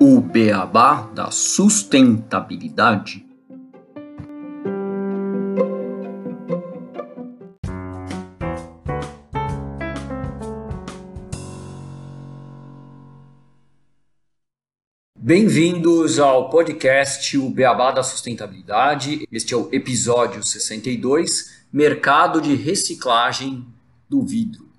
O beabá da sustentabilidade. Bem-vindos ao podcast O Beabá da Sustentabilidade. Este é o episódio 62, Mercado de Reciclagem do Vidro.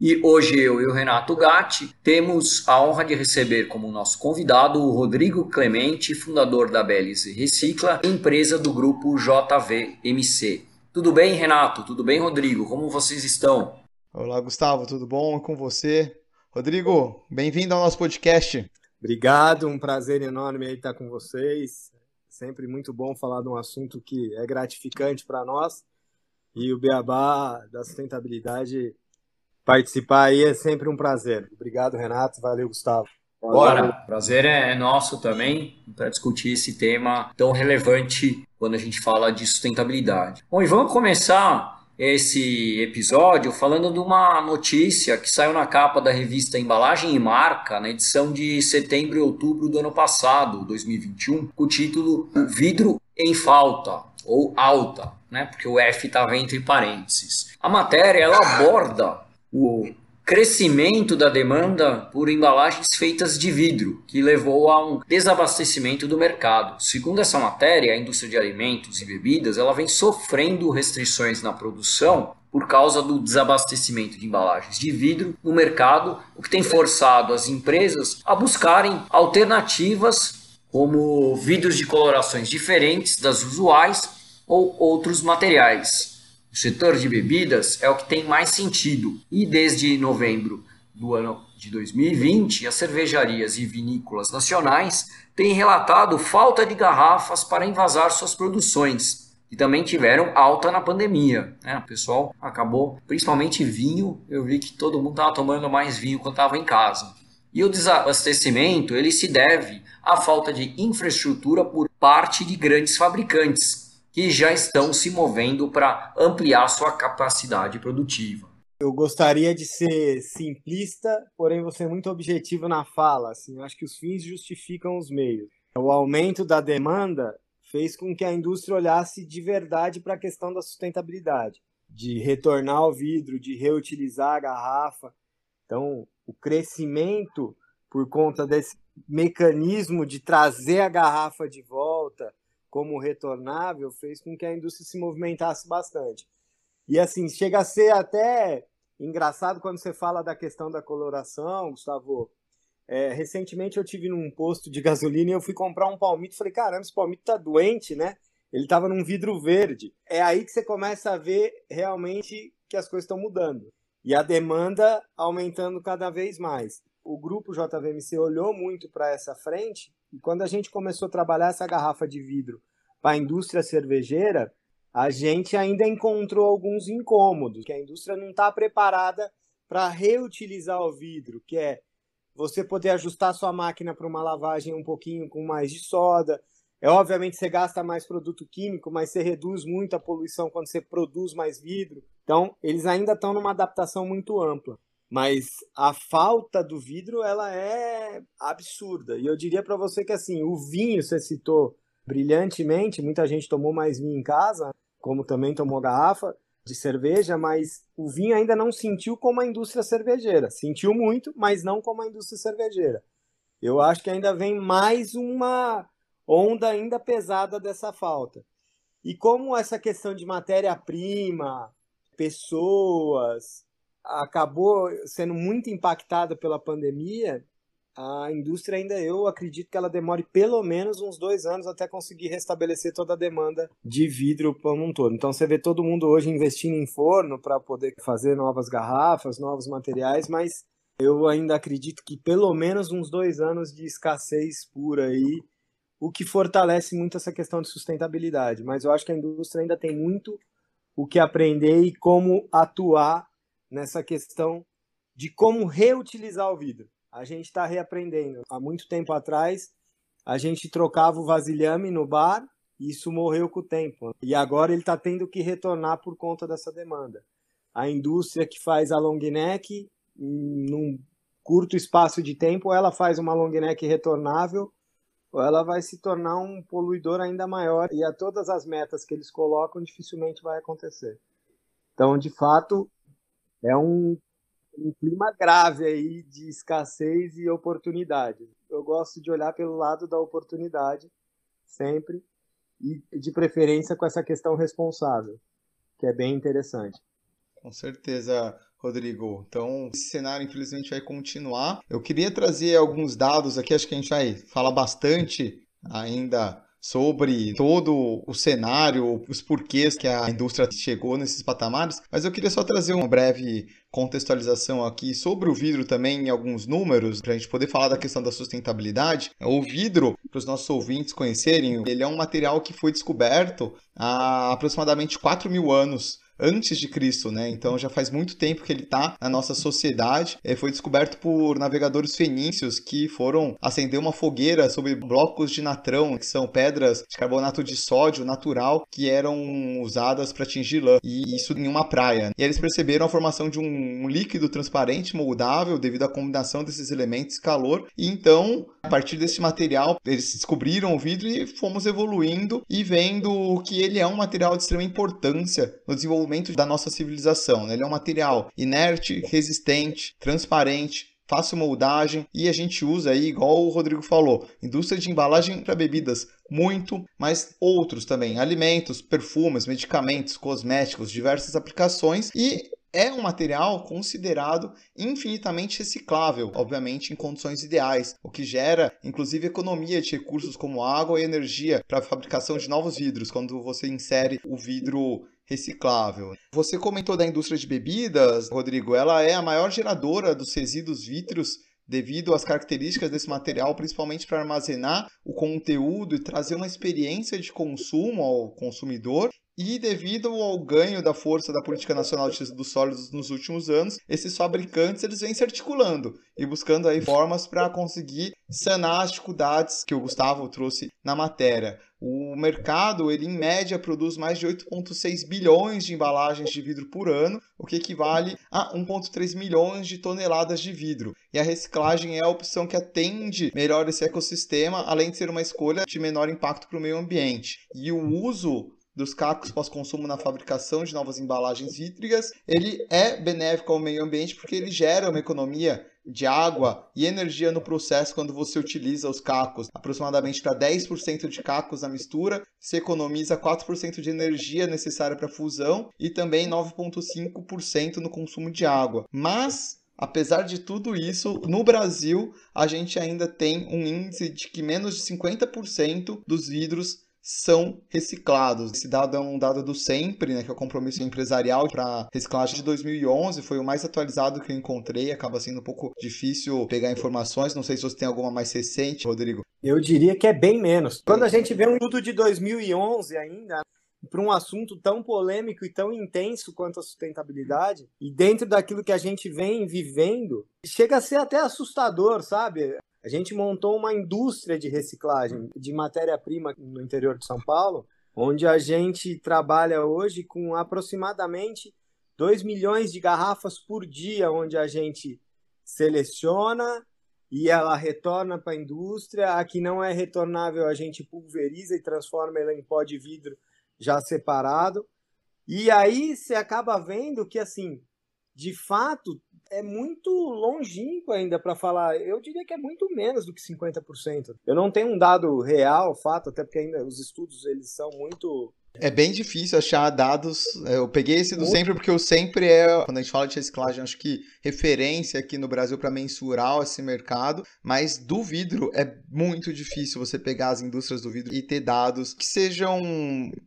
E hoje eu e o Renato Gatti temos a honra de receber como nosso convidado o Rodrigo Clemente, fundador da Belis Recicla, empresa do grupo JVMC. Tudo bem, Renato? Tudo bem, Rodrigo? Como vocês estão? Olá, Gustavo, tudo bom com você? Rodrigo, bem-vindo ao nosso podcast. Obrigado, um prazer enorme estar com vocês. Sempre muito bom falar de um assunto que é gratificante para nós. E o Beabá da sustentabilidade participar aí é sempre um prazer. Obrigado, Renato. Valeu, Gustavo. Bora, prazer é nosso também para discutir esse tema tão relevante quando a gente fala de sustentabilidade. Bom, e vamos começar esse episódio falando de uma notícia que saiu na capa da revista Embalagem e Marca, na edição de setembro e outubro do ano passado, 2021, com o título Vidro em Falta ou Alta, né? Porque o F estava entre parênteses. A matéria ela aborda o crescimento da demanda por embalagens feitas de vidro, que levou a um desabastecimento do mercado. Segundo essa matéria, a indústria de alimentos e bebidas ela vem sofrendo restrições na produção por causa do desabastecimento de embalagens de vidro no mercado, o que tem forçado as empresas a buscarem alternativas como vidros de colorações diferentes das usuais ou outros materiais. O setor de bebidas é o que tem mais sentido e desde novembro do ano de 2020, as cervejarias e vinícolas nacionais têm relatado falta de garrafas para envasar suas produções e também tiveram alta na pandemia. Né? O pessoal acabou, principalmente vinho, eu vi que todo mundo estava tomando mais vinho quando estava em casa. E o desabastecimento ele se deve à falta de infraestrutura por parte de grandes fabricantes, que já estão se movendo para ampliar sua capacidade produtiva. Eu gostaria de ser simplista, porém você muito objetivo na fala. Assim, eu acho que os fins justificam os meios. O aumento da demanda fez com que a indústria olhasse de verdade para a questão da sustentabilidade, de retornar o vidro, de reutilizar a garrafa. Então, o crescimento por conta desse mecanismo de trazer a garrafa de volta, como retornável fez com que a indústria se movimentasse bastante. E assim, chega a ser até engraçado quando você fala da questão da coloração, Gustavo. É, recentemente eu tive num posto de gasolina e eu fui comprar um palmito. Falei, caramba, esse palmito tá doente, né? Ele tava num vidro verde. É aí que você começa a ver realmente que as coisas estão mudando. E a demanda aumentando cada vez mais. O grupo JVMC olhou muito para essa frente e quando a gente começou a trabalhar essa garrafa de vidro para a indústria cervejeira, a gente ainda encontrou alguns incômodos, que a indústria não está preparada para reutilizar o vidro, que é você poder ajustar sua máquina para uma lavagem um pouquinho com mais de soda. É obviamente você gasta mais produto químico, mas você reduz muito a poluição quando você produz mais vidro. Então, eles ainda estão numa adaptação muito ampla. Mas a falta do vidro ela é absurda. E eu diria para você que assim, o vinho você citou brilhantemente, muita gente tomou mais vinho em casa, como também tomou garrafa de cerveja, mas o vinho ainda não sentiu como a indústria cervejeira. Sentiu muito, mas não como a indústria cervejeira. Eu acho que ainda vem mais uma onda ainda pesada dessa falta. E como essa questão de matéria-prima, pessoas, acabou sendo muito impactada pela pandemia, a indústria ainda eu acredito que ela demore pelo menos uns dois anos até conseguir restabelecer toda a demanda de vidro como um todo. Então você vê todo mundo hoje investindo em forno para poder fazer novas garrafas, novos materiais, mas eu ainda acredito que pelo menos uns dois anos de escassez pura aí, o que fortalece muito essa questão de sustentabilidade. Mas eu acho que a indústria ainda tem muito o que aprender e como atuar nessa questão de como reutilizar o vidro. A gente está reaprendendo. Há muito tempo atrás, a gente trocava o vasilhame no bar e isso morreu com o tempo. E agora ele está tendo que retornar por conta dessa demanda. a indústria que faz a long neck num curto espaço de tempo, ela faz uma long neck retornável, ou ela vai se tornar um poluidor ainda maior e a todas as metas que eles colocam dificilmente vai acontecer. Então, de fato, é um, um clima grave aí de escassez e oportunidade. Eu gosto de olhar pelo lado da oportunidade sempre e de preferência com essa questão responsável, que é bem interessante. Com certeza, Rodrigo. Então, esse cenário, infelizmente, vai continuar. Eu queria trazer alguns dados aqui, acho que a gente vai falar bastante ainda sobre todo o cenário, os porquês que a indústria chegou nesses patamares, mas eu queria só trazer uma breve contextualização aqui sobre o vidro também em alguns números, para a gente poder falar da questão da sustentabilidade. O vidro, para os nossos ouvintes conhecerem, ele é um material que foi descoberto há aproximadamente 4 mil anos antes de Cristo, né? Então já faz muito tempo que ele está na nossa sociedade. Ele foi descoberto por navegadores fenícios que foram acender uma fogueira sobre blocos de natrão, que são pedras de carbonato de sódio natural que eram usadas para atingir lã, e isso em uma praia. E eles perceberam a formação de um líquido transparente moldável devido à combinação desses elementos calor. E então, a partir desse material, eles descobriram o vidro e fomos evoluindo e vendo que ele é um material de extrema importância no desenvolvimento da nossa civilização. Né? Ele é um material inerte, resistente, transparente, fácil moldagem e a gente usa aí, igual o Rodrigo falou, indústria de embalagem para bebidas muito, mas outros também, alimentos, perfumes, medicamentos, cosméticos, diversas aplicações e é um material considerado infinitamente reciclável, obviamente em condições ideais, o que gera inclusive economia de recursos como água e energia para a fabricação de novos vidros, quando você insere o vidro reciclável. Você comentou da indústria de bebidas, Rodrigo, ela é a maior geradora dos resíduos vítreos devido às características desse material, principalmente para armazenar o conteúdo e trazer uma experiência de consumo ao consumidor e devido ao ganho da força da política nacional de resíduos sólidos nos últimos anos, esses fabricantes eles vêm se articulando e buscando aí formas para conseguir sanar as dificuldades que o Gustavo trouxe na matéria. O mercado, ele em média produz mais de 8,6 bilhões de embalagens de vidro por ano, o que equivale a 1,3 milhões de toneladas de vidro. E a reciclagem é a opção que atende melhor esse ecossistema, além de ser uma escolha de menor impacto para o meio ambiente. E o uso dos cacos pós-consumo na fabricação de novas embalagens vítricas, ele é benéfico ao meio ambiente porque ele gera uma economia de água e energia no processo quando você utiliza os cacos. Aproximadamente para 10% de cacos na mistura, você economiza 4% de energia necessária para a fusão e também 9,5% no consumo de água. Mas Apesar de tudo isso, no Brasil a gente ainda tem um índice de que menos de 50% dos vidros são reciclados. Esse dado é um dado do sempre, né, que é o compromisso empresarial para reciclagem de 2011, foi o mais atualizado que eu encontrei, acaba sendo um pouco difícil pegar informações, não sei se você tem alguma mais recente, Rodrigo. Eu diria que é bem menos. Quando a gente vê um estudo de 2011 ainda, para um assunto tão polêmico e tão intenso quanto a sustentabilidade, e dentro daquilo que a gente vem vivendo, chega a ser até assustador, sabe? A gente montou uma indústria de reciclagem de matéria-prima no interior de São Paulo, onde a gente trabalha hoje com aproximadamente 2 milhões de garrafas por dia, onde a gente seleciona e ela retorna para a indústria. A que não é retornável, a gente pulveriza e transforma ela em pó de vidro já separado. E aí você acaba vendo que, assim, de fato, é muito longínquo ainda para falar. Eu diria que é muito menos do que 50%. Eu não tenho um dado real, fato, até porque ainda os estudos eles são muito é bem difícil achar dados. É, eu peguei esse do sempre porque o sempre é, quando a gente fala de reciclagem, acho que referência aqui no Brasil para mensurar esse mercado, mas do vidro é muito difícil você pegar as indústrias do vidro e ter dados que sejam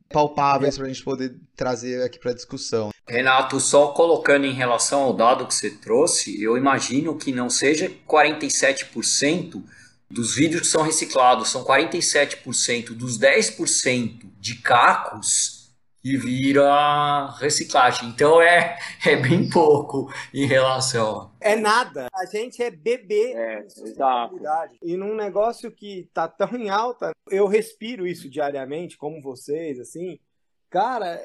palpáveis para a gente poder trazer aqui para discussão. Renato, só colocando em relação ao dado que você trouxe, eu imagino que não seja 47% dos vidros que são reciclados, são 47% dos 10% de cacos que vira reciclagem. Então é, é bem pouco em relação. É nada. A gente é bebê é, exato. E num negócio que tá tão em alta, eu respiro isso diariamente, como vocês, assim. Cara,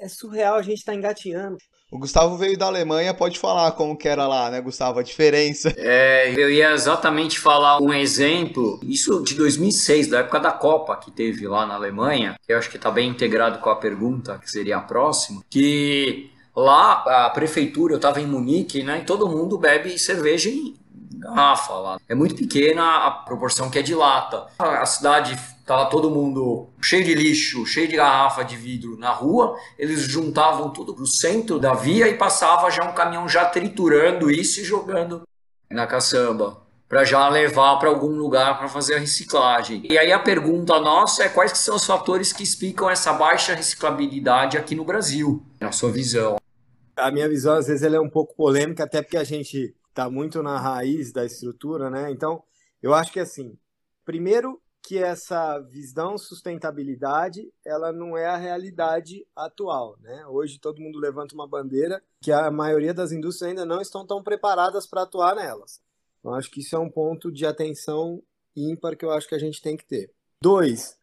é surreal a gente tá engateando. O Gustavo veio da Alemanha, pode falar como que era lá, né, Gustavo, a diferença. É, eu ia exatamente falar um exemplo, isso de 2006, da época da Copa que teve lá na Alemanha, que eu acho que está bem integrado com a pergunta, que seria a próxima, que lá a prefeitura, eu estava em Munique, né, e todo mundo bebe cerveja em garrafa lá. É muito pequena a proporção que é de lata. A cidade Tava todo mundo cheio de lixo, cheio de garrafa de vidro na rua. Eles juntavam tudo pro centro da via e passava já um caminhão já triturando isso e jogando na caçamba para já levar para algum lugar para fazer a reciclagem. E aí a pergunta nossa é quais são os fatores que explicam essa baixa reciclabilidade aqui no Brasil, na sua visão? A minha visão às vezes ela é um pouco polêmica, até porque a gente está muito na raiz da estrutura, né? Então, eu acho que assim, primeiro que essa visão sustentabilidade ela não é a realidade atual, né? Hoje todo mundo levanta uma bandeira que a maioria das indústrias ainda não estão tão preparadas para atuar nelas. Então acho que isso é um ponto de atenção ímpar que eu acho que a gente tem que ter. Dois,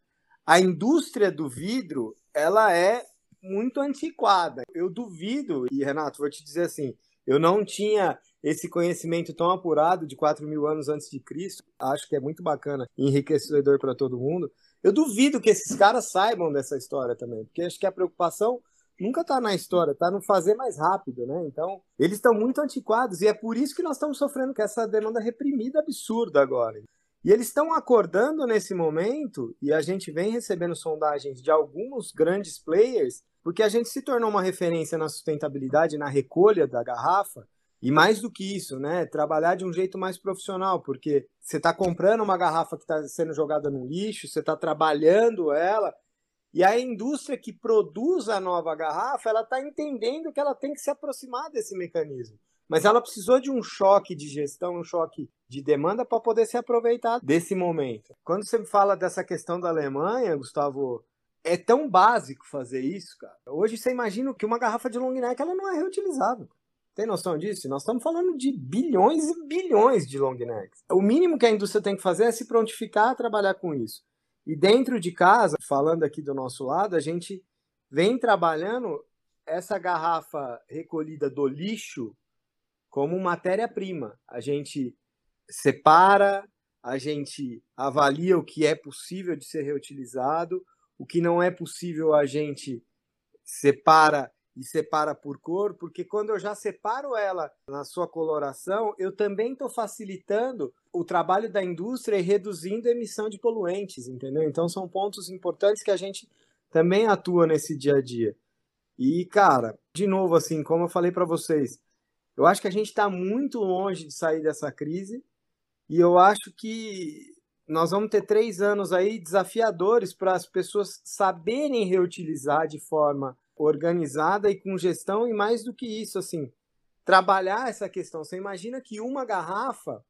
a indústria do vidro ela é muito antiquada. Eu duvido e Renato vou te dizer assim, eu não tinha esse conhecimento tão apurado de 4 mil anos antes de Cristo, acho que é muito bacana enriquecedor para todo mundo. Eu duvido que esses caras saibam dessa história também, porque acho que a preocupação nunca está na história, está no fazer mais rápido, né? Então, eles estão muito antiquados e é por isso que nós estamos sofrendo com essa demanda reprimida absurda agora. E eles estão acordando nesse momento, e a gente vem recebendo sondagens de alguns grandes players, porque a gente se tornou uma referência na sustentabilidade, na recolha da garrafa, e mais do que isso, né? Trabalhar de um jeito mais profissional, porque você está comprando uma garrafa que está sendo jogada no lixo, você está trabalhando ela, e a indústria que produz a nova garrafa, ela está entendendo que ela tem que se aproximar desse mecanismo. Mas ela precisou de um choque de gestão, um choque de demanda para poder se aproveitar desse momento. Quando você fala dessa questão da Alemanha, Gustavo, é tão básico fazer isso, cara. Hoje você imagina que uma garrafa de long neck ela não é reutilizável. Tem noção disso? Nós estamos falando de bilhões e bilhões de long necks. O mínimo que a indústria tem que fazer é se prontificar a trabalhar com isso. E dentro de casa, falando aqui do nosso lado, a gente vem trabalhando essa garrafa recolhida do lixo como matéria-prima. A gente separa, a gente avalia o que é possível de ser reutilizado, o que não é possível a gente separa e separa por cor, porque quando eu já separo ela na sua coloração, eu também estou facilitando o trabalho da indústria e reduzindo a emissão de poluentes, entendeu? Então são pontos importantes que a gente também atua nesse dia a dia. E, cara, de novo, assim, como eu falei para vocês, eu acho que a gente está muito longe de sair dessa crise e eu acho que nós vamos ter três anos aí desafiadores para as pessoas saberem reutilizar de forma organizada e com gestão e mais do que isso, assim, trabalhar essa questão. Você imagina que uma garrafa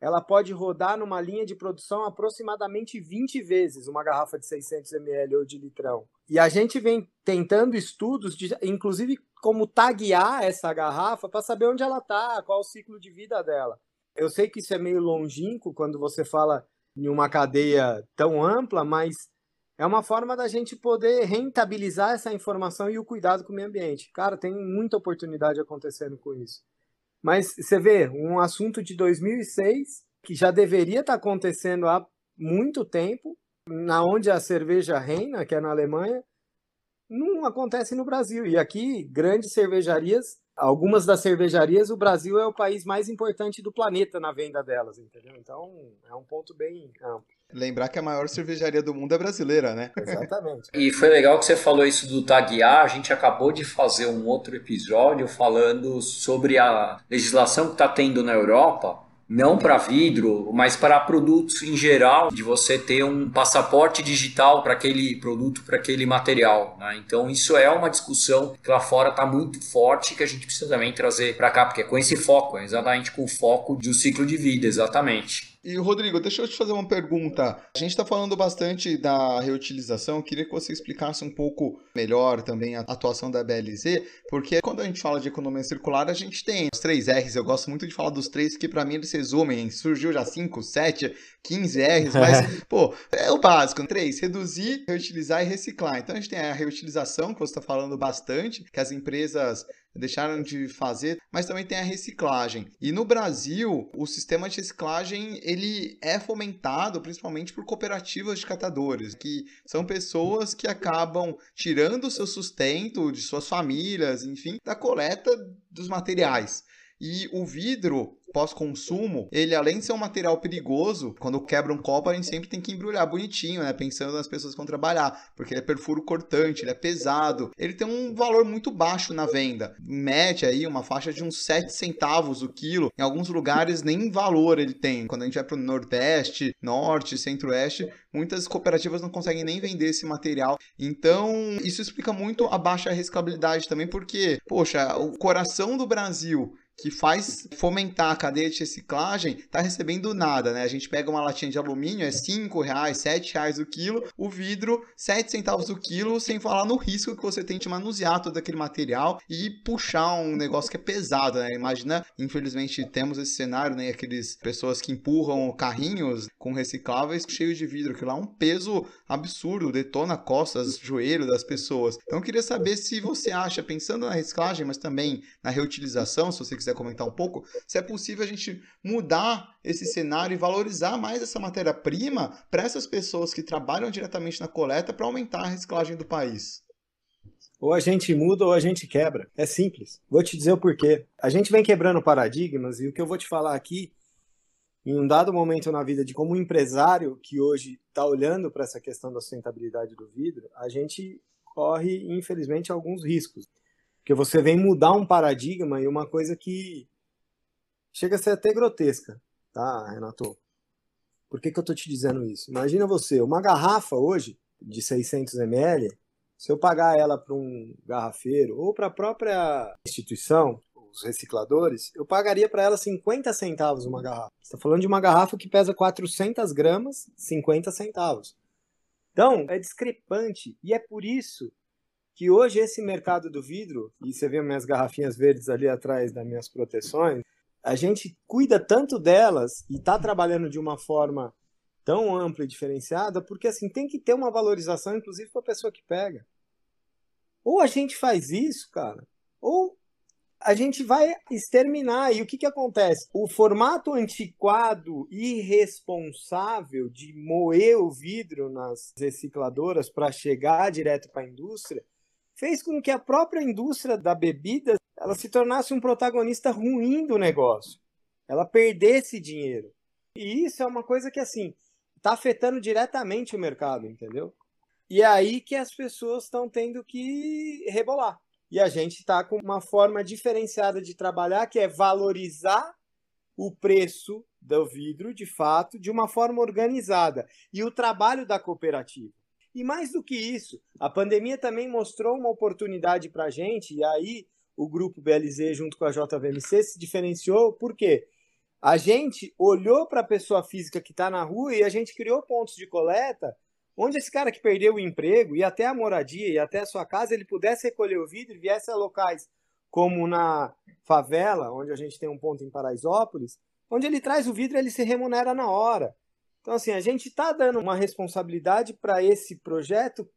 ela pode rodar numa linha de produção aproximadamente 20 vezes uma garrafa de 600 ml ou de litrão. E a gente vem tentando estudos, de, inclusive como taguear essa garrafa para saber onde ela está, qual o ciclo de vida dela. Eu sei que isso é meio longínquo quando você fala em uma cadeia tão ampla, mas é uma forma da gente poder rentabilizar essa informação e o cuidado com o meio ambiente. Cara, tem muita oportunidade acontecendo com isso. Mas você vê, um assunto de 2006 que já deveria estar acontecendo há muito tempo, na onde a cerveja reina, que é na Alemanha, não acontece no Brasil. E aqui, grandes cervejarias algumas das cervejarias, o Brasil é o país mais importante do planeta na venda delas, entendeu? Então, é um ponto bem amplo. Lembrar que a maior cervejaria do mundo é brasileira, né? Exatamente. e foi legal que você falou isso do taguear. A gente acabou de fazer um outro episódio falando sobre a legislação que está tendo na Europa não para vidro, mas para produtos em geral, de você ter um passaporte digital para aquele produto, para aquele material. Né? Então, isso é uma discussão que lá fora está muito forte que a gente precisa também trazer para cá, porque é com esse foco, é exatamente com o foco do ciclo de vida, exatamente. E Rodrigo, deixa eu te fazer uma pergunta. A gente está falando bastante da reutilização, eu queria que você explicasse um pouco melhor também a atuação da BLZ, porque quando a gente fala de economia circular, a gente tem os três R's, eu gosto muito de falar dos três, que para mim eles resumem, surgiu já 5, 7, 15 R's, mas, pô, é o básico. Três, reduzir, reutilizar e reciclar. Então a gente tem a reutilização, que você está falando bastante, que as empresas deixaram de fazer, mas também tem a reciclagem. E no Brasil, o sistema de reciclagem ele é fomentado principalmente por cooperativas de catadores, que são pessoas que acabam tirando o seu sustento de suas famílias, enfim, da coleta dos materiais. E o vidro pós-consumo, ele além de ser um material perigoso, quando quebra um copo a gente sempre tem que embrulhar bonitinho, né? Pensando nas pessoas que vão trabalhar, porque ele é perfuro cortante, ele é pesado, ele tem um valor muito baixo na venda. Em média aí, uma faixa de uns 7 centavos o quilo. Em alguns lugares nem valor ele tem. Quando a gente vai para o Nordeste, Norte, Centro-Oeste, muitas cooperativas não conseguem nem vender esse material. Então, isso explica muito a baixa reciclabilidade também, porque, poxa, o coração do Brasil que faz fomentar a cadeia de reciclagem está recebendo nada, né? A gente pega uma latinha de alumínio, é 5 reais, 7 reais o quilo, o vidro, 7 centavos o quilo, sem falar no risco que você tem de manusear todo aquele material e puxar um negócio que é pesado, né? Imagina, infelizmente temos esse cenário, né? Aqueles pessoas que empurram carrinhos com recicláveis cheios de vidro, que lá é um peso absurdo, detona costas, joelho das pessoas. Então eu queria saber se você acha, pensando na reciclagem, mas também na reutilização, se você quiser quiser comentar um pouco, se é possível a gente mudar esse cenário e valorizar mais essa matéria-prima para essas pessoas que trabalham diretamente na coleta para aumentar a reciclagem do país. Ou a gente muda ou a gente quebra. É simples. Vou te dizer o porquê. A gente vem quebrando paradigmas e o que eu vou te falar aqui, em um dado momento na vida de como empresário que hoje está olhando para essa questão da sustentabilidade do vidro, a gente corre, infelizmente, alguns riscos. Porque você vem mudar um paradigma e uma coisa que chega a ser até grotesca, tá, Renato? Por que, que eu tô te dizendo isso? Imagina você, uma garrafa hoje de 600 ml, se eu pagar ela para um garrafeiro ou para a própria instituição, os recicladores, eu pagaria para ela 50 centavos uma garrafa. Você está falando de uma garrafa que pesa 400 gramas, 50 centavos. Então, é discrepante. E é por isso que hoje esse mercado do vidro, e você vê minhas garrafinhas verdes ali atrás das minhas proteções, a gente cuida tanto delas e está trabalhando de uma forma tão ampla e diferenciada, porque assim tem que ter uma valorização, inclusive para a pessoa que pega. Ou a gente faz isso, cara, ou a gente vai exterminar. E o que, que acontece? O formato antiquado irresponsável de moer o vidro nas recicladoras para chegar direto para a indústria fez com que a própria indústria da bebida ela se tornasse um protagonista ruim do negócio. Ela perdesse dinheiro. E isso é uma coisa que, assim, está afetando diretamente o mercado, entendeu? E é aí que as pessoas estão tendo que rebolar. E a gente está com uma forma diferenciada de trabalhar, que é valorizar o preço do vidro, de fato, de uma forma organizada. E o trabalho da cooperativa. E mais do que isso, a pandemia também mostrou uma oportunidade para a gente, e aí o grupo BLZ, junto com a JVMC, se diferenciou, por quê? A gente olhou para a pessoa física que está na rua e a gente criou pontos de coleta onde esse cara que perdeu o emprego e até a moradia e até a sua casa, ele pudesse recolher o vidro e viesse a locais como na favela, onde a gente tem um ponto em Paraisópolis, onde ele traz o vidro e ele se remunera na hora. Então, assim, a gente está dando uma responsabilidade para esse projeto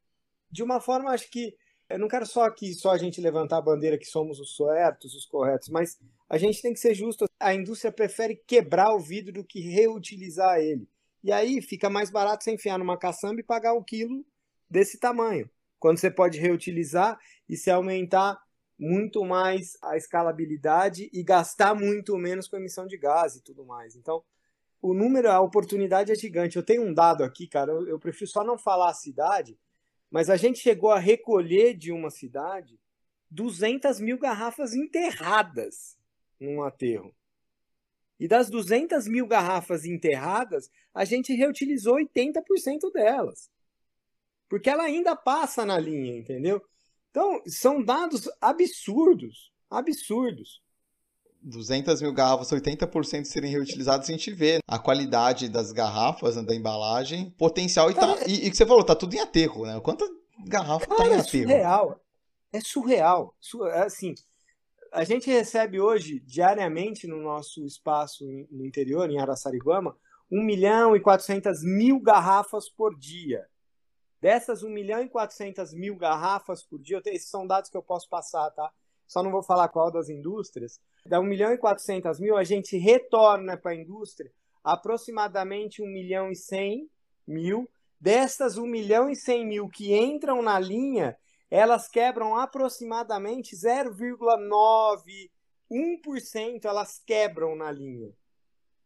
de uma forma, acho que. Eu não quero só aqui só a gente levantar a bandeira que somos os certos, os corretos, mas a gente tem que ser justo. A indústria prefere quebrar o vidro do que reutilizar ele. E aí fica mais barato você enfiar numa caçamba e pagar um quilo desse tamanho. Quando você pode reutilizar e se aumentar muito mais a escalabilidade e gastar muito menos com emissão de gás e tudo mais. Então, o número, a oportunidade é gigante. Eu tenho um dado aqui, cara, eu, eu prefiro só não falar a cidade, mas a gente chegou a recolher de uma cidade 200 mil garrafas enterradas num aterro. E das 200 mil garrafas enterradas, a gente reutilizou 80% delas. Porque ela ainda passa na linha, entendeu? Então, são dados absurdos. Absurdos. 200 mil garrafas, 80% serem reutilizadas, a gente vê a qualidade das garrafas, né, da embalagem, potencial e, tá, e, e que você falou, tá tudo em aterro, né? Quanta garrafa cara, tá em é aterro? É surreal. É surreal. É assim, a gente recebe hoje, diariamente, no nosso espaço no interior, em Araçariguama, 1 milhão e 400 mil garrafas por dia. Dessas 1 milhão e 400 mil garrafas por dia, tenho, esses são dados que eu posso passar, tá? Só não vou falar qual das indústrias, dá 1 milhão e 400 mil, a gente retorna para a indústria aproximadamente 1 milhão e 100 mil. Dessas 1 milhão e 100 mil que entram na linha, elas quebram aproximadamente 0,91% elas quebram na linha,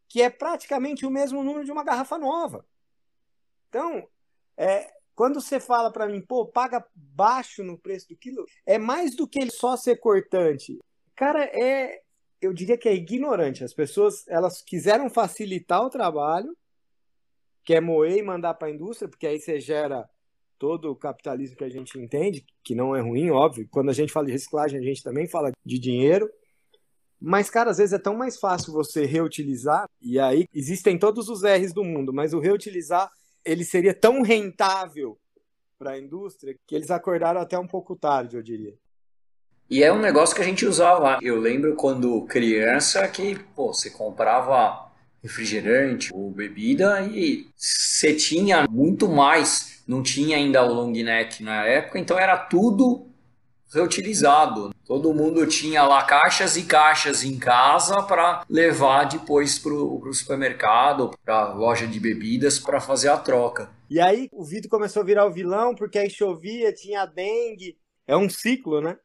que é praticamente o mesmo número de uma garrafa nova. Então, é, quando você fala para mim, pô, paga baixo no preço do quilo, é mais do que só ser cortante. Cara, é, eu diria que é ignorante. As pessoas, elas quiseram facilitar o trabalho, quer moer e mandar para a indústria, porque aí você gera todo o capitalismo que a gente entende, que não é ruim, óbvio. Quando a gente fala de reciclagem, a gente também fala de dinheiro. Mas, cara, às vezes é tão mais fácil você reutilizar, e aí existem todos os R's do mundo, mas o reutilizar ele seria tão rentável para a indústria que eles acordaram até um pouco tarde, eu diria. E é um negócio que a gente usava. Eu lembro quando criança que pô, você comprava refrigerante ou bebida e você tinha muito mais. Não tinha ainda o long neck na época, então era tudo reutilizado. Todo mundo tinha lá caixas e caixas em casa para levar depois para o supermercado, para a loja de bebidas, para fazer a troca. E aí o vidro começou a virar o vilão, porque aí chovia, tinha dengue. É um ciclo, né?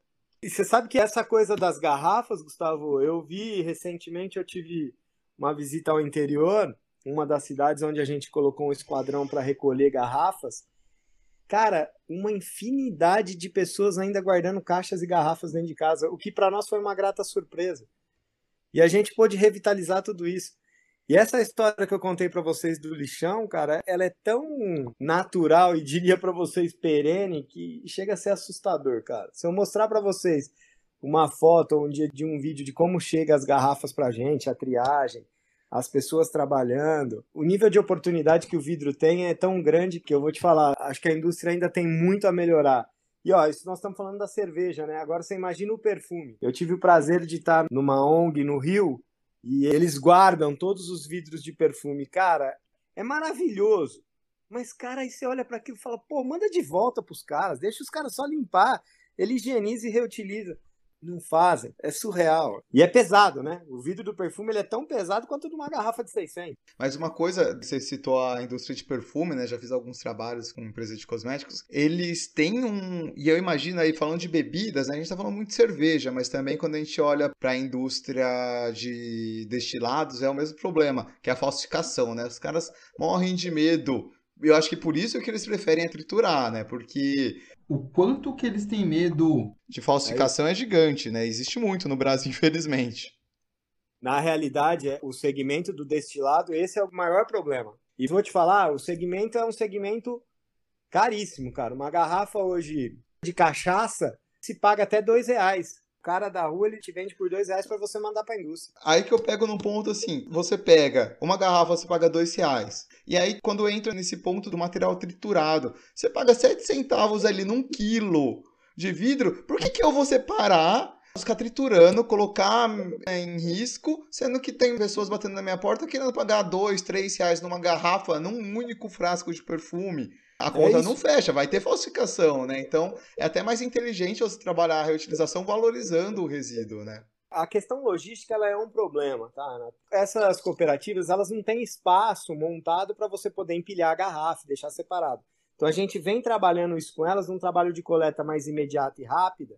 E você sabe que essa coisa das garrafas, Gustavo, eu vi recentemente, eu tive uma visita ao interior, uma das cidades onde a gente colocou um esquadrão para recolher garrafas cara, uma infinidade de pessoas ainda guardando caixas e garrafas dentro de casa, o que para nós foi uma grata surpresa. E a gente pôde revitalizar tudo isso. E essa história que eu contei para vocês do lixão, cara, ela é tão natural e diria para vocês perene que chega a ser assustador, cara. Se eu mostrar para vocês uma foto ou um dia de um vídeo de como chega as garrafas pra gente, a triagem, as pessoas trabalhando. O nível de oportunidade que o vidro tem é tão grande que eu vou te falar, acho que a indústria ainda tem muito a melhorar. E ó, isso nós estamos falando da cerveja, né? Agora você imagina o perfume. Eu tive o prazer de estar numa ONG no Rio e eles guardam todos os vidros de perfume. Cara, é maravilhoso. Mas, cara, aí você olha para aquilo e fala, pô, manda de volta pros caras, deixa os caras só limpar. Ele higieniza e reutiliza não fazem. É surreal. E é pesado, né? O vidro do perfume ele é tão pesado quanto de uma garrafa de 600. Mas uma coisa, você citou a indústria de perfume, né? Já fiz alguns trabalhos com empresas de cosméticos. Eles têm um. E eu imagino aí, falando de bebidas, né? a gente tá falando muito de cerveja, mas também quando a gente olha para a indústria de destilados, é o mesmo problema, que é a falsificação, né? Os caras morrem de medo eu acho que por isso que eles preferem triturar, né? Porque o quanto que eles têm medo de falsificação é, é gigante, né? Existe muito no Brasil, infelizmente. Na realidade, é, o segmento do destilado, esse é o maior problema. E vou te falar, o segmento é um segmento caríssimo, cara. Uma garrafa hoje de cachaça se paga até dois reais. O cara da rua ele te vende por dois reais para você mandar para a indústria. Aí que eu pego num ponto assim: você pega uma garrafa, você paga dois reais. E aí, quando entra nesse ponto do material triturado, você paga sete centavos ali num quilo de vidro. Por que, que eu vou separar ficar triturando, colocar em risco, sendo que tem pessoas batendo na minha porta querendo pagar dois, três reais numa garrafa, num único frasco de perfume a é conta é não fecha, vai ter falsificação, né? Então é até mais inteligente você trabalhar a reutilização valorizando o resíduo, né? A questão logística ela é um problema, tá? Essas cooperativas elas não têm espaço montado para você poder empilhar a garrafa, deixar separado. Então a gente vem trabalhando isso com elas num trabalho de coleta mais imediata e rápida,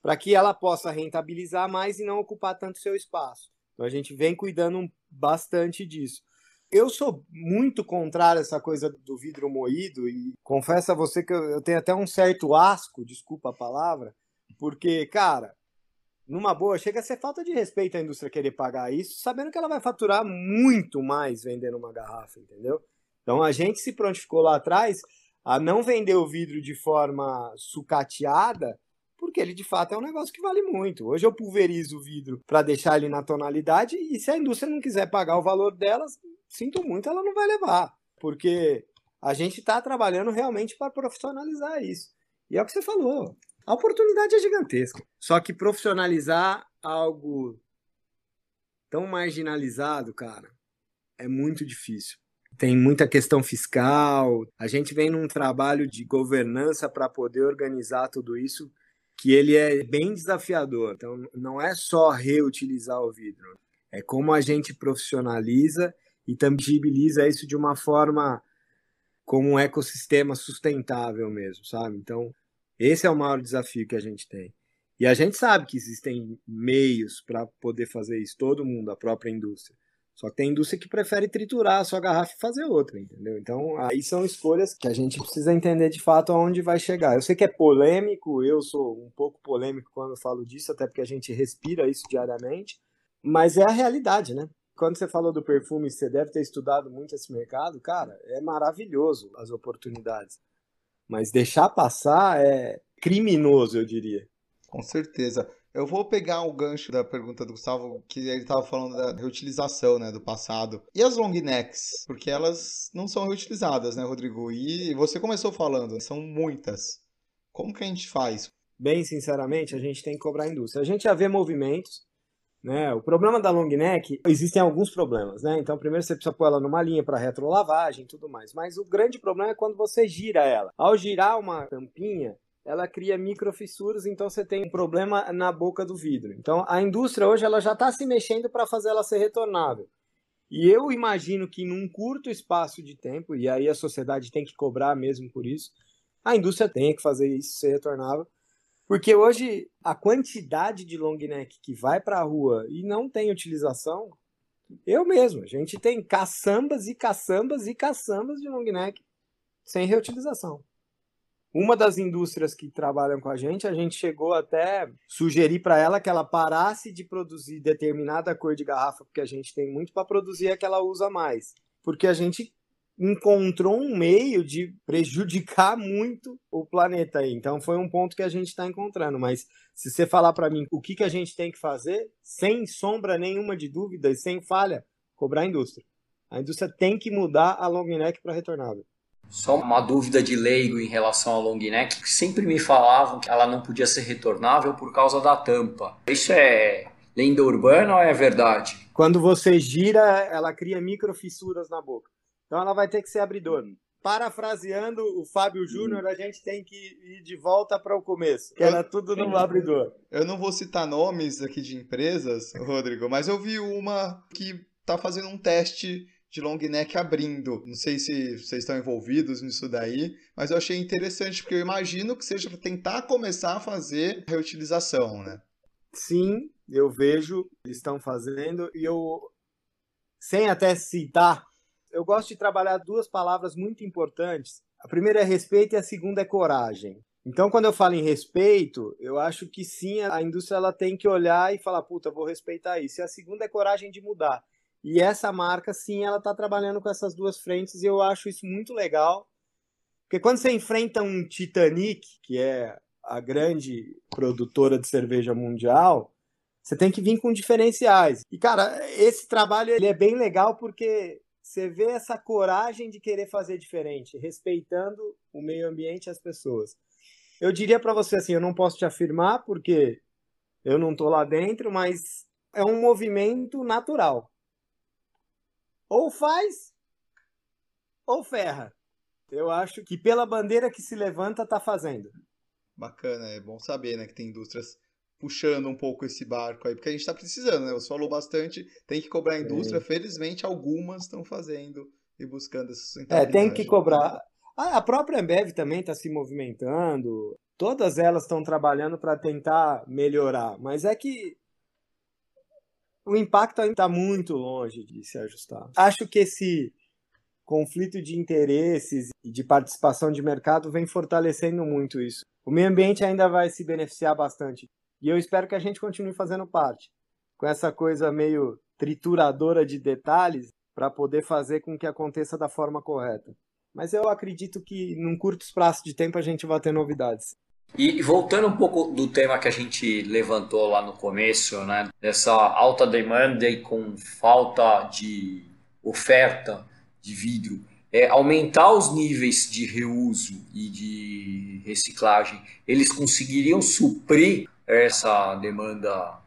para que ela possa rentabilizar mais e não ocupar tanto seu espaço. Então a gente vem cuidando bastante disso. Eu sou muito contrário a essa coisa do vidro moído e confesso a você que eu tenho até um certo asco, desculpa a palavra, porque, cara, numa boa, chega a ser falta de respeito à indústria querer pagar isso, sabendo que ela vai faturar muito mais vendendo uma garrafa, entendeu? Então a gente se prontificou lá atrás a não vender o vidro de forma sucateada, porque ele de fato é um negócio que vale muito. Hoje eu pulverizo o vidro para deixar ele na tonalidade e se a indústria não quiser pagar o valor delas, sinto muito, ela não vai levar. Porque a gente está trabalhando realmente para profissionalizar isso. E é o que você falou. A oportunidade é gigantesca. Só que profissionalizar algo tão marginalizado, cara, é muito difícil. Tem muita questão fiscal. A gente vem num trabalho de governança para poder organizar tudo isso que ele é bem desafiador. Então, não é só reutilizar o vidro, é como a gente profissionaliza e tangibiliza isso de uma forma como um ecossistema sustentável mesmo, sabe? Então, esse é o maior desafio que a gente tem. E a gente sabe que existem meios para poder fazer isso, todo mundo, a própria indústria. Só que tem indústria que prefere triturar a sua garrafa e fazer outra, entendeu? Então, aí são escolhas que a gente precisa entender de fato aonde vai chegar. Eu sei que é polêmico, eu sou um pouco polêmico quando falo disso, até porque a gente respira isso diariamente, mas é a realidade, né? Quando você falou do perfume, você deve ter estudado muito esse mercado, cara, é maravilhoso as oportunidades. Mas deixar passar é criminoso, eu diria. Com certeza. Eu vou pegar o gancho da pergunta do Gustavo, que ele estava falando da reutilização, né, do passado. E as long necks? Porque elas não são reutilizadas, né, Rodrigo? E você começou falando, são muitas. Como que a gente faz? Bem sinceramente, a gente tem que cobrar a indústria. A gente já vê movimentos, né? O problema da long neck, existem alguns problemas, né? Então, primeiro você precisa pôr ela numa linha para retrolavagem e tudo mais. Mas o grande problema é quando você gira ela. Ao girar uma tampinha, ela cria microfissuras, então você tem um problema na boca do vidro. Então a indústria hoje ela já está se mexendo para fazer ela ser retornável. E eu imagino que num curto espaço de tempo, e aí a sociedade tem que cobrar mesmo por isso, a indústria tem que fazer isso ser retornável. Porque hoje a quantidade de long neck que vai para a rua e não tem utilização, eu mesmo, a gente tem caçambas e caçambas e caçambas de long neck sem reutilização. Uma das indústrias que trabalham com a gente, a gente chegou até sugerir para ela que ela parasse de produzir determinada cor de garrafa, porque a gente tem muito para produzir a que ela usa mais. Porque a gente encontrou um meio de prejudicar muito o planeta aí. Então foi um ponto que a gente está encontrando. Mas se você falar para mim o que, que a gente tem que fazer, sem sombra nenhuma de dúvida e sem falha, cobrar a indústria. A indústria tem que mudar a long neck para retornável. Só uma dúvida de leigo em relação ao long neck, que sempre me falavam que ela não podia ser retornável por causa da tampa. Isso é lenda urbana ou é verdade? Quando você gira, ela cria microfissuras na boca. Então ela vai ter que ser abridor. Parafraseando o Fábio Júnior, a gente tem que ir de volta para o começo, que era tudo no abridor. Eu não vou citar nomes aqui de empresas, Rodrigo, mas eu vi uma que está fazendo um teste de long neck abrindo. Não sei se vocês estão envolvidos nisso daí, mas eu achei interessante, porque eu imagino que seja para tentar começar a fazer reutilização, né? Sim, eu vejo, estão fazendo, e eu, sem até citar, eu gosto de trabalhar duas palavras muito importantes. A primeira é respeito e a segunda é coragem. Então, quando eu falo em respeito, eu acho que sim, a indústria ela tem que olhar e falar, puta, vou respeitar isso. E a segunda é coragem de mudar. E essa marca, sim, ela está trabalhando com essas duas frentes e eu acho isso muito legal. Porque quando você enfrenta um Titanic, que é a grande produtora de cerveja mundial, você tem que vir com diferenciais. E, cara, esse trabalho ele é bem legal porque você vê essa coragem de querer fazer diferente, respeitando o meio ambiente e as pessoas. Eu diria para você assim, eu não posso te afirmar porque eu não estou lá dentro, mas é um movimento natural. Ou faz, ou ferra. Eu acho que pela bandeira que se levanta, tá fazendo. Bacana, é bom saber, né, que tem indústrias puxando um pouco esse barco aí, porque a gente está precisando, né? Você falou bastante, tem que cobrar a indústria. É. Felizmente, algumas estão fazendo e buscando essa É, tem que cobrar. A própria Ambev também está se movimentando. Todas elas estão trabalhando para tentar melhorar. Mas é que o impacto ainda está muito longe de se ajustar. Acho que esse conflito de interesses e de participação de mercado vem fortalecendo muito isso. O meio ambiente ainda vai se beneficiar bastante. E eu espero que a gente continue fazendo parte, com essa coisa meio trituradora de detalhes, para poder fazer com que aconteça da forma correta. Mas eu acredito que num curto espaço de tempo a gente vai ter novidades. E voltando um pouco do tema que a gente levantou lá no começo, né, dessa alta demanda e com falta de oferta de vidro, é, aumentar os níveis de reuso e de reciclagem, eles conseguiriam suprir essa demanda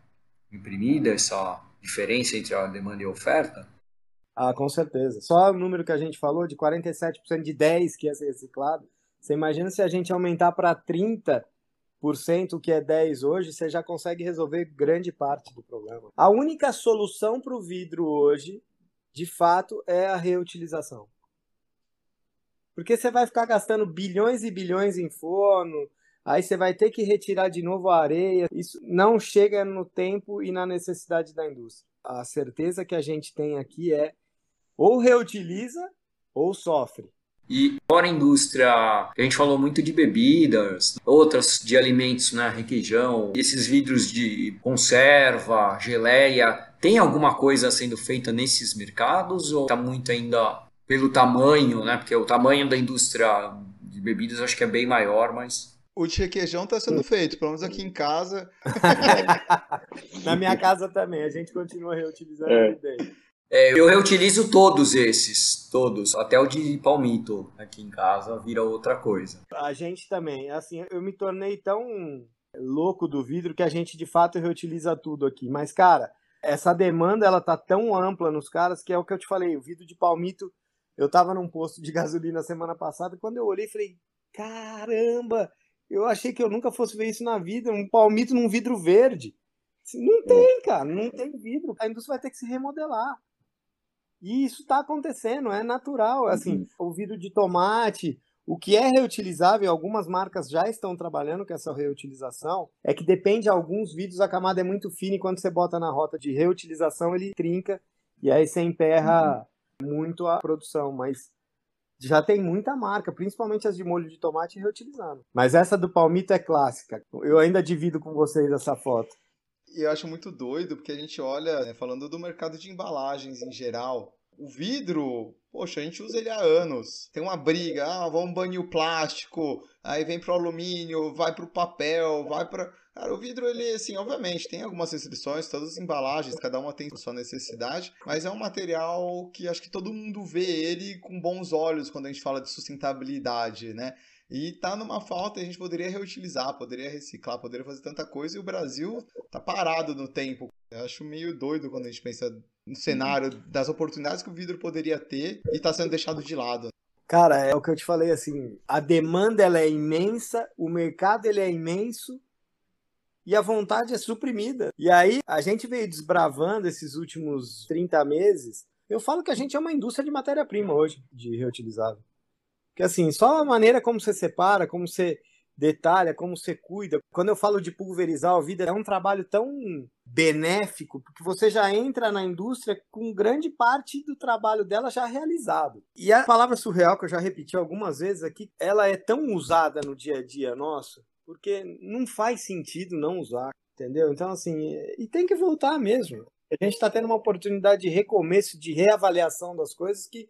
imprimida, essa diferença entre a demanda e a oferta? Ah, com certeza. Só o número que a gente falou de 47% de 10 que ia ser reciclado, você imagina se a gente aumentar para 30%, o que é 10 hoje, você já consegue resolver grande parte do problema. A única solução para o vidro hoje, de fato, é a reutilização. Porque você vai ficar gastando bilhões e bilhões em forno, aí você vai ter que retirar de novo a areia. Isso não chega no tempo e na necessidade da indústria. A certeza que a gente tem aqui é ou reutiliza ou sofre. E fora a indústria, a gente falou muito de bebidas, outras de alimentos, né, requeijão, esses vidros de conserva, geleia, tem alguma coisa sendo feita nesses mercados ou está muito ainda pelo tamanho, né? Porque o tamanho da indústria de bebidas acho que é bem maior, mas o de requeijão está sendo feito, pelo menos aqui em casa. Na minha casa também, a gente continua reutilizando é. É, eu reutilizo todos esses, todos, até o de palmito aqui em casa vira outra coisa. A gente também, assim, eu me tornei tão louco do vidro que a gente de fato reutiliza tudo aqui. Mas, cara, essa demanda ela tá tão ampla nos caras que é o que eu te falei, o vidro de palmito. Eu tava num posto de gasolina semana passada, quando eu olhei, falei: caramba, eu achei que eu nunca fosse ver isso na vida, um palmito num vidro verde. Não tem, cara, não tem vidro. A indústria vai ter que se remodelar. E isso está acontecendo, é natural. Assim, uhum. o vidro de tomate, o que é reutilizável, algumas marcas já estão trabalhando com essa reutilização, é que depende de alguns vidros, a camada é muito fina e quando você bota na rota de reutilização, ele trinca e aí você emperra uhum. muito a produção, mas já tem muita marca, principalmente as de molho de tomate reutilizando. Mas essa do palmito é clássica. Eu ainda divido com vocês essa foto. E eu acho muito doido, porque a gente olha, né, falando do mercado de embalagens em geral, o vidro, poxa, a gente usa ele há anos. Tem uma briga, ah, vamos banir o plástico, aí vem pro alumínio, vai pro papel, vai para Cara, o vidro, ele, assim, obviamente, tem algumas restrições, todas as embalagens, cada uma tem sua necessidade, mas é um material que acho que todo mundo vê ele com bons olhos quando a gente fala de sustentabilidade, né? E tá numa falta, a gente poderia reutilizar, poderia reciclar, poderia fazer tanta coisa, e o Brasil tá parado no tempo. Eu acho meio doido quando a gente pensa no cenário das oportunidades que o vidro poderia ter e tá sendo deixado de lado. Cara, é o que eu te falei assim, a demanda ela é imensa, o mercado ele é imenso e a vontade é suprimida. E aí a gente veio desbravando esses últimos 30 meses. Eu falo que a gente é uma indústria de matéria-prima hoje, de reutilizável. Porque assim, só a maneira como você separa, como você detalha, como você cuida. Quando eu falo de pulverizar a vida, é um trabalho tão benéfico, porque você já entra na indústria com grande parte do trabalho dela já realizado. E a palavra surreal, que eu já repeti algumas vezes aqui, ela é tão usada no dia a dia nosso, porque não faz sentido não usar, entendeu? Então, assim, e tem que voltar mesmo. A gente está tendo uma oportunidade de recomeço, de reavaliação das coisas que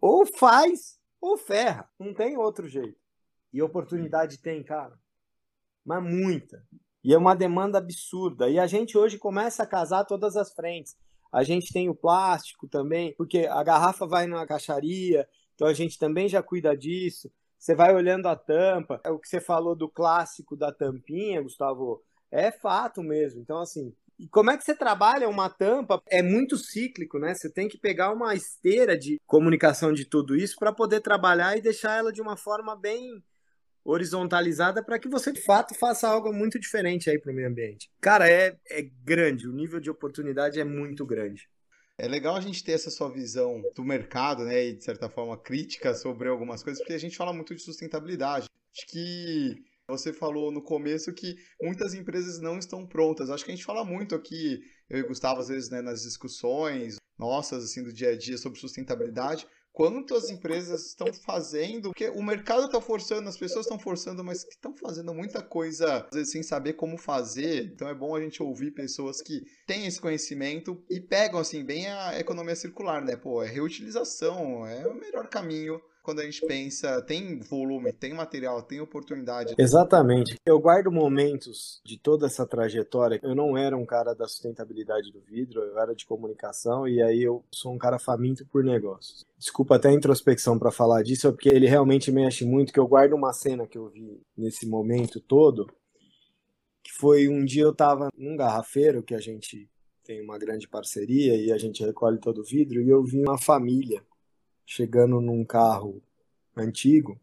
ou faz ou ferra. Não tem outro jeito. E oportunidade tem, cara. Mas muita. E é uma demanda absurda. E a gente hoje começa a casar todas as frentes. A gente tem o plástico também, porque a garrafa vai na caixaria, então a gente também já cuida disso. Você vai olhando a tampa. É o que você falou do clássico da tampinha, Gustavo, é fato mesmo. Então, assim, e como é que você trabalha uma tampa? É muito cíclico, né? Você tem que pegar uma esteira de comunicação de tudo isso para poder trabalhar e deixar ela de uma forma bem horizontalizada para que você de fato faça algo muito diferente aí para o meio ambiente. Cara, é, é grande, o nível de oportunidade é muito grande. É legal a gente ter essa sua visão do mercado, né, e de certa forma crítica sobre algumas coisas, porque a gente fala muito de sustentabilidade. Acho que você falou no começo que muitas empresas não estão prontas. Acho que a gente fala muito aqui, eu e Gustavo, às vezes, né, nas discussões nossas, assim, do dia a dia sobre sustentabilidade, quanto as empresas estão fazendo, porque o mercado está forçando, as pessoas estão forçando, mas que estão fazendo muita coisa vezes, sem saber como fazer. Então é bom a gente ouvir pessoas que têm esse conhecimento e pegam assim bem a economia circular, né? Pô, é reutilização, é o melhor caminho quando a gente pensa, tem volume, tem material, tem oportunidade. Exatamente. Eu guardo momentos de toda essa trajetória. Eu não era um cara da sustentabilidade do vidro, eu era de comunicação e aí eu sou um cara faminto por negócios. Desculpa até a introspecção para falar disso, porque ele realmente mexe muito, que eu guardo uma cena que eu vi nesse momento todo, que foi um dia eu tava num garrafeiro que a gente tem uma grande parceria e a gente recolhe todo o vidro e eu vi uma família chegando num carro antigo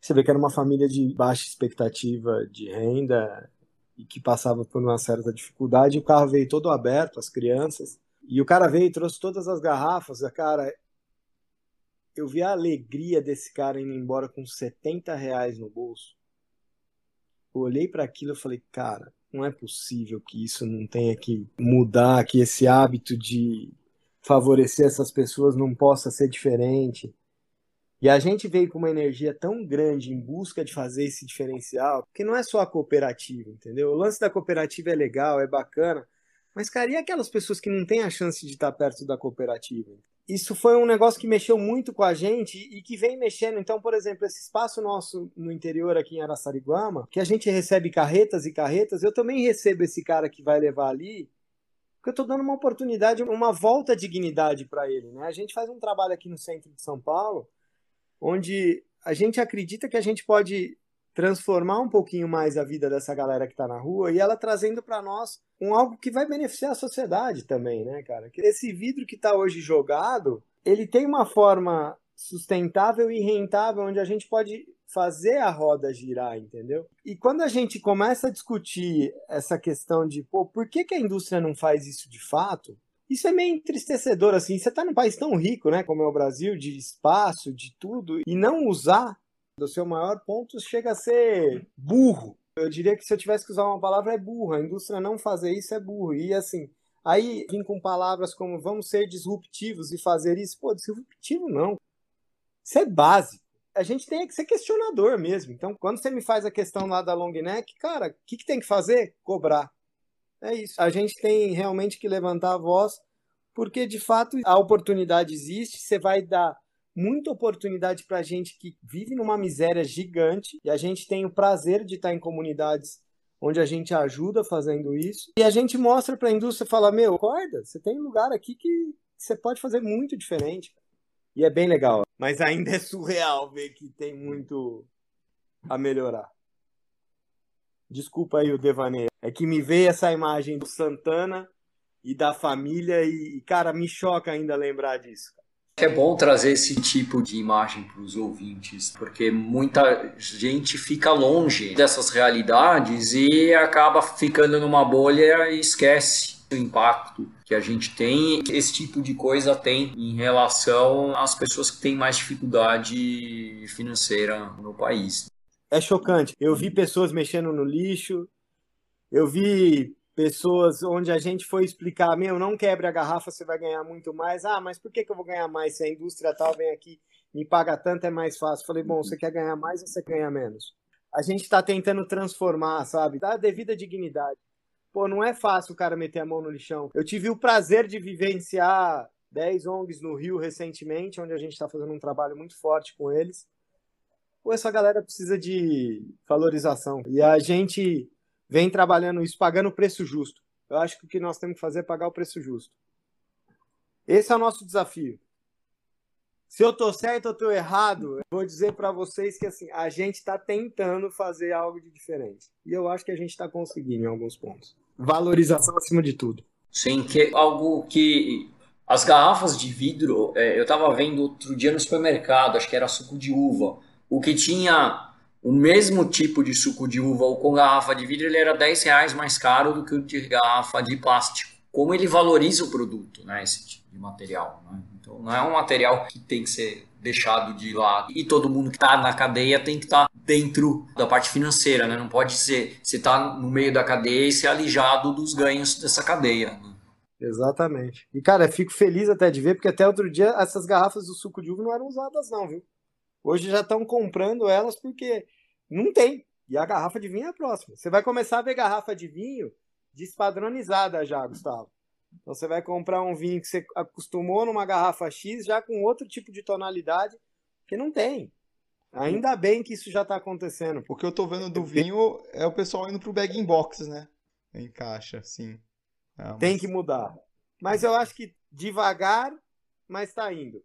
Você vê que era uma família de baixa expectativa de renda e que passava por uma certa dificuldade. O carro veio todo aberto, as crianças. E o cara veio e trouxe todas as garrafas. Cara, eu vi a alegria desse cara indo embora com 70 reais no bolso. Eu olhei para aquilo e falei, cara, não é possível que isso não tenha que mudar, que esse hábito de favorecer essas pessoas não possa ser diferente. E a gente veio com uma energia tão grande em busca de fazer esse diferencial, que não é só a cooperativa, entendeu? O lance da cooperativa é legal, é bacana, mas, cara, e aquelas pessoas que não têm a chance de estar perto da cooperativa? Isso foi um negócio que mexeu muito com a gente e que vem mexendo. Então, por exemplo, esse espaço nosso no interior aqui em Araçariguama, que a gente recebe carretas e carretas, eu também recebo esse cara que vai levar ali, porque eu estou dando uma oportunidade, uma volta à dignidade para ele. Né? A gente faz um trabalho aqui no centro de São Paulo onde a gente acredita que a gente pode transformar um pouquinho mais a vida dessa galera que está na rua e ela trazendo para nós um algo que vai beneficiar a sociedade também, né, cara? Que esse vidro que está hoje jogado, ele tem uma forma sustentável e rentável onde a gente pode fazer a roda girar, entendeu? E quando a gente começa a discutir essa questão de, pô, por que, que a indústria não faz isso de fato? Isso é meio entristecedor, assim. Você está num país tão rico, né, como é o Brasil, de espaço, de tudo, e não usar do seu maior ponto chega a ser burro. Eu diria que se eu tivesse que usar uma palavra é burro. A indústria não fazer isso é burro. E assim, aí vim com palavras como vamos ser disruptivos e fazer isso. Pô, disruptivo não. Isso é básico. A gente tem que ser questionador mesmo. Então, quando você me faz a questão lá da long neck, cara, o que, que tem que fazer? Cobrar. É isso. A gente tem realmente que levantar a voz, porque de fato a oportunidade existe, você vai dar muita oportunidade para gente que vive numa miséria gigante e a gente tem o prazer de estar em comunidades onde a gente ajuda fazendo isso e a gente mostra para a indústria fala meu acorda você tem um lugar aqui que você pode fazer muito diferente e é bem legal mas ainda é surreal ver que tem muito a melhorar Desculpa aí o devaneio. É que me veio essa imagem do Santana e da família e, cara, me choca ainda lembrar disso. É bom trazer esse tipo de imagem para os ouvintes, porque muita gente fica longe dessas realidades e acaba ficando numa bolha e esquece o impacto que a gente tem, esse tipo de coisa tem em relação às pessoas que têm mais dificuldade financeira no país é chocante. Eu vi pessoas mexendo no lixo, eu vi pessoas onde a gente foi explicar, meu, não quebre a garrafa, você vai ganhar muito mais. Ah, mas por que, que eu vou ganhar mais se a indústria tal vem aqui me paga tanto, é mais fácil. Falei, bom, você quer ganhar mais ou você ganha menos? A gente está tentando transformar, sabe? Dar a devida dignidade. Pô, não é fácil o cara meter a mão no lixão. Eu tive o prazer de vivenciar 10 ONGs no Rio recentemente, onde a gente está fazendo um trabalho muito forte com eles ou essa galera precisa de valorização. E a gente vem trabalhando isso, pagando o preço justo. Eu acho que o que nós temos que fazer é pagar o preço justo. Esse é o nosso desafio. Se eu tô certo ou tô errado, vou dizer para vocês que assim, a gente está tentando fazer algo de diferente. E eu acho que a gente está conseguindo em alguns pontos. Valorização acima de tudo. Sim, que é algo que as garrafas de vidro, é, eu estava vendo outro dia no supermercado, acho que era suco de uva o que tinha o mesmo tipo de suco de uva ou com garrafa de vidro, ele era 10 reais mais caro do que o de garrafa de plástico. Como ele valoriza o produto, né, esse tipo de material. Né? Então, não é um material que tem que ser deixado de lado. E todo mundo que está na cadeia tem que estar tá dentro da parte financeira, né? Não pode ser você está no meio da cadeia e ser alijado dos ganhos dessa cadeia. Né? Exatamente. E, cara, fico feliz até de ver, porque até outro dia essas garrafas do suco de uva não eram usadas, não, viu? Hoje já estão comprando elas porque não tem. E a garrafa de vinho é a próxima. Você vai começar a ver garrafa de vinho despadronizada já, Gustavo. Então você vai comprar um vinho que você acostumou numa garrafa X já com outro tipo de tonalidade que não tem. Ainda bem que isso já está acontecendo. O que eu estou vendo do vinho é o pessoal indo pro bag in box, né? Em caixa, sim. É. Tem que mudar. Mas eu acho que devagar, mas está indo.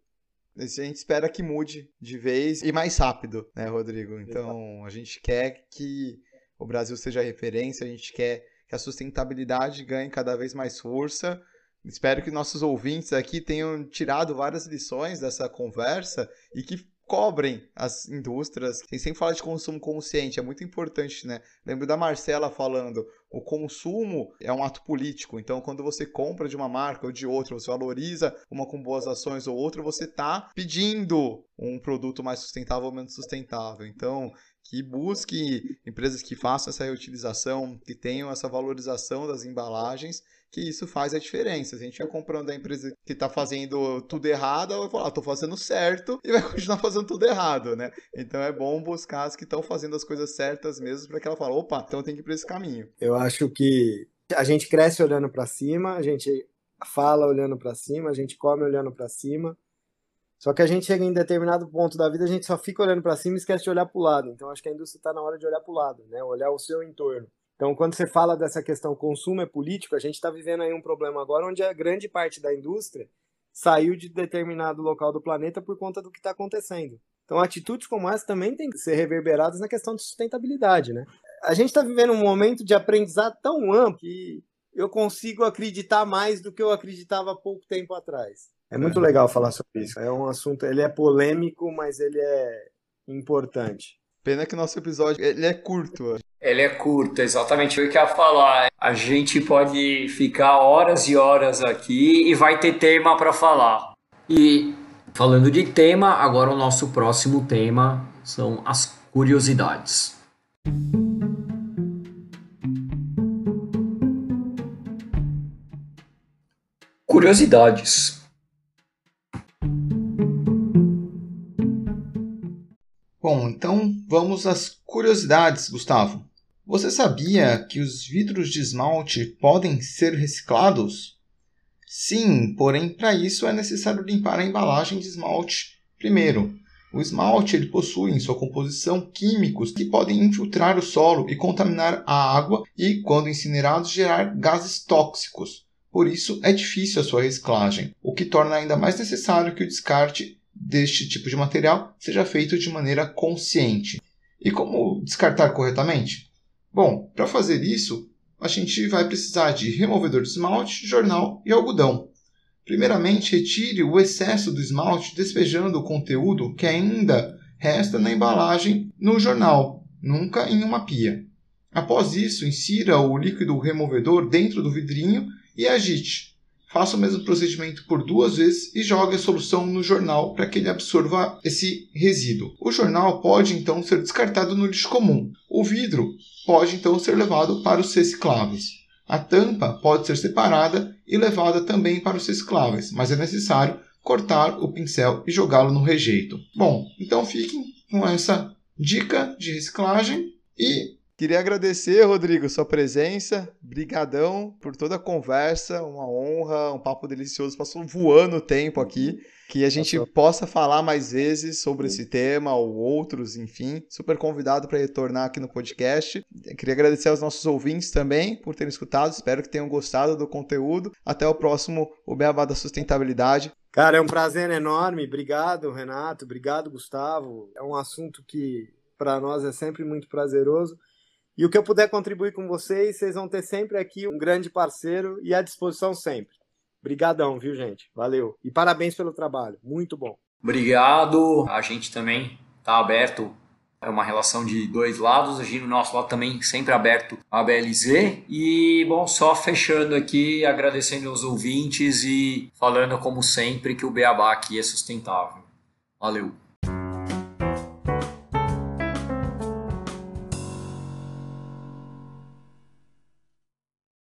A gente espera que mude de vez e mais rápido, né, Rodrigo? Então, a gente quer que o Brasil seja referência, a gente quer que a sustentabilidade ganhe cada vez mais força. Espero que nossos ouvintes aqui tenham tirado várias lições dessa conversa e que cobrem as indústrias. Tem sempre fala de consumo consciente, é muito importante, né? Lembro da Marcela falando, o consumo é um ato político. Então, quando você compra de uma marca ou de outra, você valoriza uma com boas ações ou outra, você está pedindo um produto mais sustentável ou menos sustentável. Então, que busque empresas que façam essa reutilização, que tenham essa valorização das embalagens que isso faz a diferença. Se a gente vai comprando a empresa que está fazendo tudo errado, ela vai falar, estou ah, fazendo certo e vai continuar fazendo tudo errado, né? Então é bom buscar as que estão fazendo as coisas certas mesmo para que ela fale, opa, então tem que ir para esse caminho. Eu acho que a gente cresce olhando para cima, a gente fala olhando para cima, a gente come olhando para cima. Só que a gente chega em determinado ponto da vida, a gente só fica olhando para cima e esquece de olhar para o lado. Então acho que a indústria está na hora de olhar para o lado, né? Olhar o seu entorno. Então, quando você fala dessa questão consumo é político, a gente está vivendo aí um problema agora onde a grande parte da indústria saiu de determinado local do planeta por conta do que está acontecendo. Então, atitudes como essa também têm que ser reverberadas na questão de sustentabilidade, né? A gente está vivendo um momento de aprendizado tão amplo que eu consigo acreditar mais do que eu acreditava há pouco tempo atrás. É muito legal falar sobre isso. É um assunto, ele é polêmico, mas ele é importante. Pena que nosso episódio ele é curto. Ele é curto, exatamente o que eu ia falar. A gente pode ficar horas e horas aqui e vai ter tema para falar. E falando de tema, agora o nosso próximo tema são as curiosidades. Curiosidades. Bom, então vamos às curiosidades, Gustavo. Você sabia que os vidros de esmalte podem ser reciclados? Sim, porém para isso é necessário limpar a embalagem de esmalte primeiro. O esmalte ele possui em sua composição químicos que podem infiltrar o solo e contaminar a água e, quando incinerados, gerar gases tóxicos. Por isso é difícil a sua reciclagem, o que torna ainda mais necessário que o descarte deste tipo de material seja feito de maneira consciente. E como descartar corretamente? Bom, para fazer isso, a gente vai precisar de removedor de esmalte, jornal e algodão. Primeiramente, retire o excesso do esmalte despejando o conteúdo que ainda resta na embalagem no jornal, nunca em uma pia. Após isso, insira o líquido removedor dentro do vidrinho e agite. Faça o mesmo procedimento por duas vezes e jogue a solução no jornal para que ele absorva esse resíduo. O jornal pode então ser descartado no lixo comum. O vidro pode então ser levado para os recicláveis. A tampa pode ser separada e levada também para os recicláveis, mas é necessário cortar o pincel e jogá-lo no rejeito. Bom, então fiquem com essa dica de reciclagem e Queria agradecer, Rodrigo, sua presença. Brigadão por toda a conversa, uma honra, um papo delicioso. Passou voando o tempo aqui. Que a gente Passou. possa falar mais vezes sobre Sim. esse tema ou outros, enfim. Super convidado para retornar aqui no podcast. Queria agradecer aos nossos ouvintes também por terem escutado. Espero que tenham gostado do conteúdo. Até o próximo O Beabá da Sustentabilidade. Cara, é um prazer enorme. Obrigado, Renato. Obrigado, Gustavo. É um assunto que para nós é sempre muito prazeroso. E o que eu puder contribuir com vocês, vocês vão ter sempre aqui um grande parceiro e à disposição sempre. Obrigadão, viu, gente? Valeu. E parabéns pelo trabalho. Muito bom. Obrigado. A gente também está aberto. É uma relação de dois lados. A gente, no nosso lado, também sempre aberto a BLZ. E, bom, só fechando aqui, agradecendo aos ouvintes e falando, como sempre, que o Beabá aqui é sustentável. Valeu.